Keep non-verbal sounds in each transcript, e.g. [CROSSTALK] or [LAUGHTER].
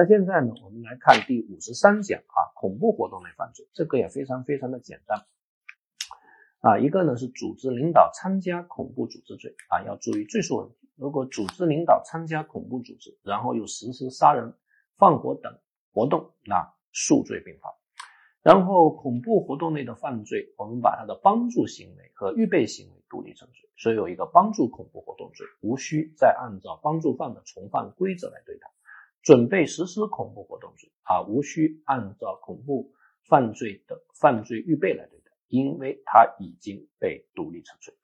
那现在呢，我们来看第五十三讲啊，恐怖活动类犯罪，这个也非常非常的简单啊。一个呢是组织领导参加恐怖组织罪啊，要注意罪数问题。如果组织领导参加恐怖组织，然后又实施杀人、放火等活动，那数罪并罚。然后恐怖活动类的犯罪，我们把它的帮助行为和预备行为独立成罪，所以有一个帮助恐怖活动罪，无需再按照帮助犯的从犯规则来对待。准备实施恐怖活动罪啊，无需按照恐怖犯罪的犯罪预备来对待，因为它已经被独立成罪。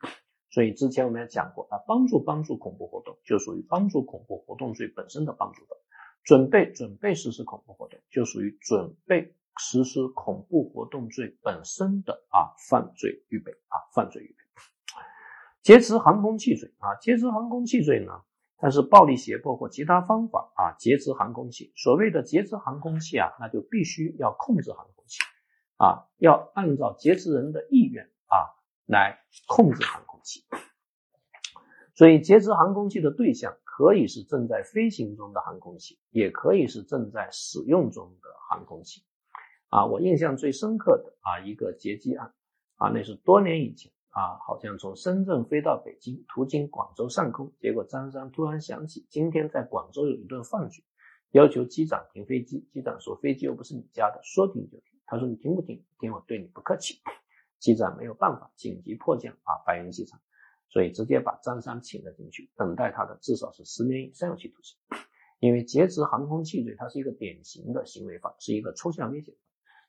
所以之前我们也讲过啊，帮助帮助恐怖活动就属于帮助恐怖活动罪本身的帮助的，准备准备实施恐怖活动就属于准备实施恐怖活动罪本身的啊犯罪预备啊犯罪预备。劫持航空器罪啊，劫持航空器罪呢？但是暴力胁迫或其他方法啊劫持航空器，所谓的劫持航空器啊，那就必须要控制航空器啊，要按照劫持人的意愿啊来控制航空器。所以劫持航空器的对象可以是正在飞行中的航空器，也可以是正在使用中的航空器。啊，我印象最深刻的啊一个劫机案啊，那是多年以前。啊，好像从深圳飞到北京，途经广州上空，结果张三突然想起今天在广州有一顿饭局，要求机长停飞机。机长说飞机又不是你家的，说停就停。他说你停不停？听我对你不客气。[LAUGHS] 机长没有办法，紧急迫降啊白云机场，所以直接把张三请了进去，等待他的至少是十年以上有期徒刑。因为劫持航空器罪，它是一个典型的行为法，是一个抽象危险法，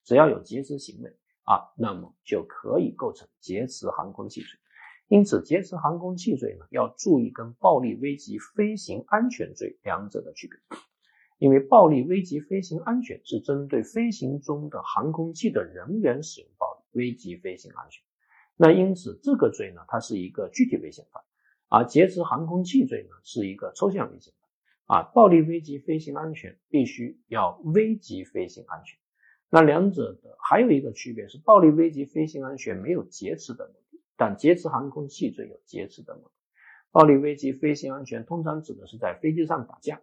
只要有劫持行为。啊，那么就可以构成劫持航空器罪。因此，劫持航空器罪呢，要注意跟暴力危及飞行安全罪两者的区别。因为暴力危及飞行安全是针对飞行中的航空器的人员使用暴力危及飞行安全。那因此，这个罪呢，它是一个具体危险犯，而劫持航空器罪呢，是一个抽象危险犯。啊，暴力危及飞行安全必须要危及飞行安全。那两者的还有一个区别是，暴力危及飞行安全没有劫持的目的，但劫持航空器罪有劫持的目的。暴力危及飞行安全通常指的是在飞机上打架，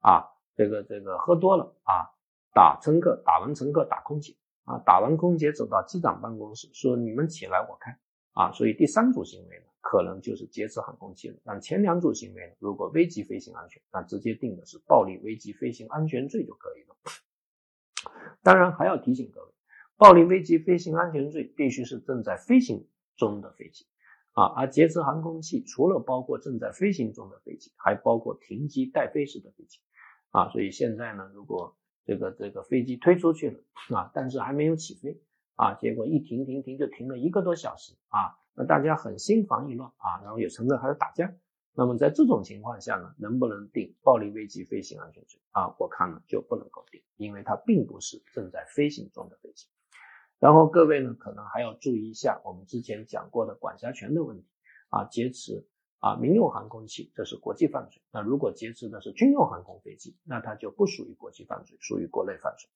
啊，这个这个喝多了啊，打乘客，打完乘客打空姐，啊，打完空姐走到机长办公室说你们起来我开，啊，所以第三组行为呢，可能就是劫持航空器了。但前两组行为呢，如果危及飞行安全，那直接定的是暴力危及飞行安全罪就可以了。当然还要提醒各位，暴力危及飞行安全罪必须是正在飞行中的飞机啊，而劫持航空器除了包括正在飞行中的飞机，还包括停机待飞时的飞机啊。所以现在呢，如果这个这个飞机推出去了啊，但是还没有起飞啊，结果一停停停就停了一个多小时啊，那大家很心烦意乱啊，然后有乘客还在打架。那么在这种情况下呢，能不能定暴力危及飞行安全罪啊？我看呢就不能够定，因为它并不是正在飞行中的飞机。然后各位呢可能还要注意一下我们之前讲过的管辖权的问题啊，劫持啊民用航空器这是国际犯罪，那如果劫持的是军用航空飞机，那它就不属于国际犯罪，属于国内犯罪。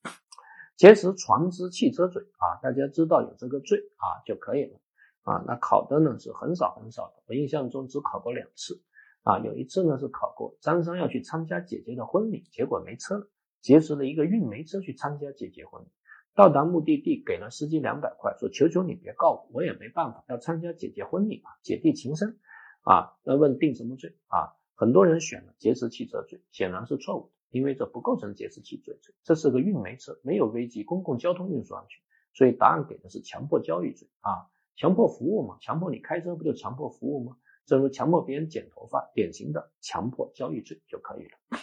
劫持船只、汽车罪啊，大家知道有这个罪啊就可以了。啊，那考的呢是很少很少的，我印象中只考过两次。啊，有一次呢是考过张三要去参加姐姐的婚礼，结果没车了，劫持了一个运煤车去参加姐姐婚礼。到达目的地，给了司机两百块，说求求你别告我，我也没办法，要参加姐姐婚礼嘛，姐弟情深。啊，那问定什么罪？啊，很多人选了劫持汽车罪，显然是错误的，因为这不构成劫持汽车罪，这是个运煤车，没有危及公共交通运输安全，所以答案给的是强迫交易罪啊。强迫服务嘛，强迫你开车不就强迫服务吗？正如强迫别人剪头发，典型的强迫交易罪就可以了。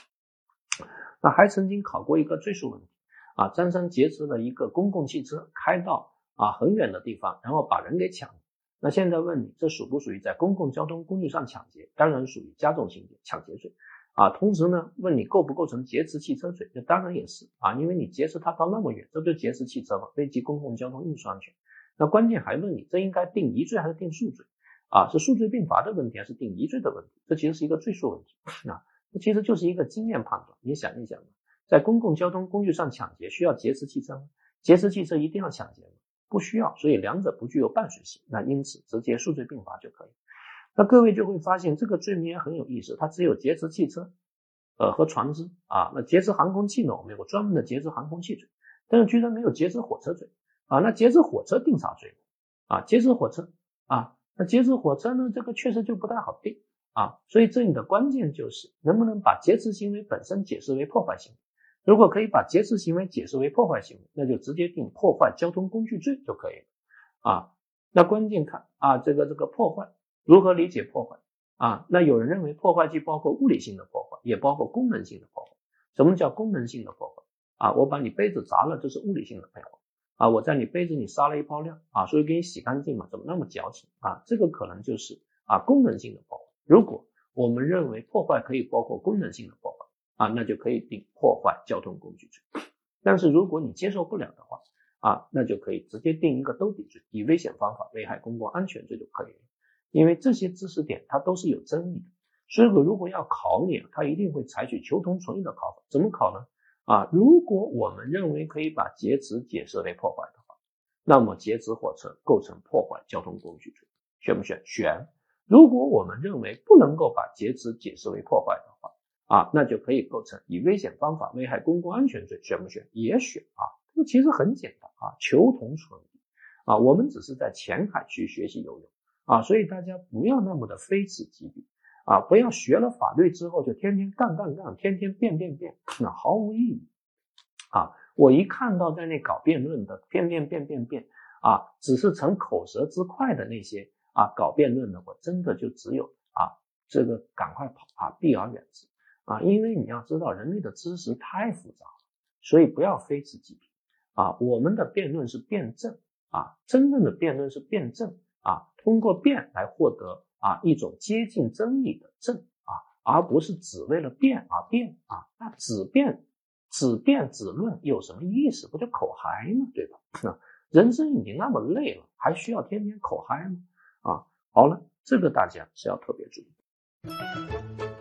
那还曾经考过一个罪数问题啊，张三劫持了一个公共汽车，开到啊很远的地方，然后把人给抢了。那现在问你，这属不属于在公共交通工具上抢劫？当然属于加重情节，抢劫罪啊。同时呢，问你构不构成劫持汽车罪？那当然也是啊，因为你劫持他到那么远，这不就劫持汽车吗？危及公共交通运输安全。那关键还问你，这应该定一罪还是定数罪啊？是数罪并罚的问题，还是定一罪的问题？这其实是一个罪数问题 [COUGHS] 啊。这其实就是一个经验判断。你想一想，在公共交通工具上抢劫需要劫持汽车吗？劫持汽车一定要抢劫吗？不需要，所以两者不具有伴随性。那因此直接数罪并罚就可以。那各位就会发现这个罪名也很有意思，它只有劫持汽车呃和船只啊，那劫持航空器呢，我们有个专门的劫持航空器罪，但是居然没有劫持火车罪啊，那劫持火车定啥罪啊？劫持火车啊，那劫持火车呢，这个确实就不太好定啊，所以这里的关键就是能不能把劫持行为本身解释为破坏行为，如果可以把劫持行为解释为破坏行为，那就直接定破坏交通工具罪就可以了啊。那关键看啊，这个这个破坏如何理解破坏啊？那有人认为破坏既包括物理性的破坏，也包括功能性的破坏。什么叫功能性的破坏啊？我把你杯子砸了，这是物理性的破坏啊。我在你杯子里撒了一泡尿啊，所以给你洗干净嘛，怎么那么矫情啊？这个可能就是啊功能性的破坏。如果我们认为破坏可以包括功能性的破坏啊，那就可以定破坏交通工具罪。但是如果你接受不了的话，啊，那就可以直接定一个兜底罪，以危险方法危害公共安全罪就可以了。因为这些知识点它都是有争议的，所以如果要考你啊，他一定会采取求同存异的考法。怎么考呢？啊，如果我们认为可以把劫持解释为破坏的话，那么劫持火车构成破坏交通工具罪，选不选？选。如果我们认为不能够把劫持解释为破坏的话，啊，那就可以构成以危险方法危害公共安全罪，选不选？也选啊。这其实很简单啊，求同存异啊，我们只是在浅海去学习游泳啊，所以大家不要那么的非此即彼啊，不要学了法律之后就天天干干干，天天辩辩辩，那毫无意义啊。我一看到在那搞辩论的，辩辩辩辩辩啊，只是逞口舌之快的那些啊，搞辩论的，我真的就只有啊，这个赶快跑啊，避而远之啊，因为你要知道人类的知识太复杂了，所以不要非此即彼。啊，我们的辩论是辩证啊，真正的辩论是辩证啊，通过辩来获得啊一种接近真理的证啊，而不是只为了辩而辩啊，那只辩只辩只论有什么意思？不就口嗨吗？对吧？啊，[LAUGHS] 人生已经那么累了，还需要天天口嗨吗？啊，好了，这个大家是要特别注意。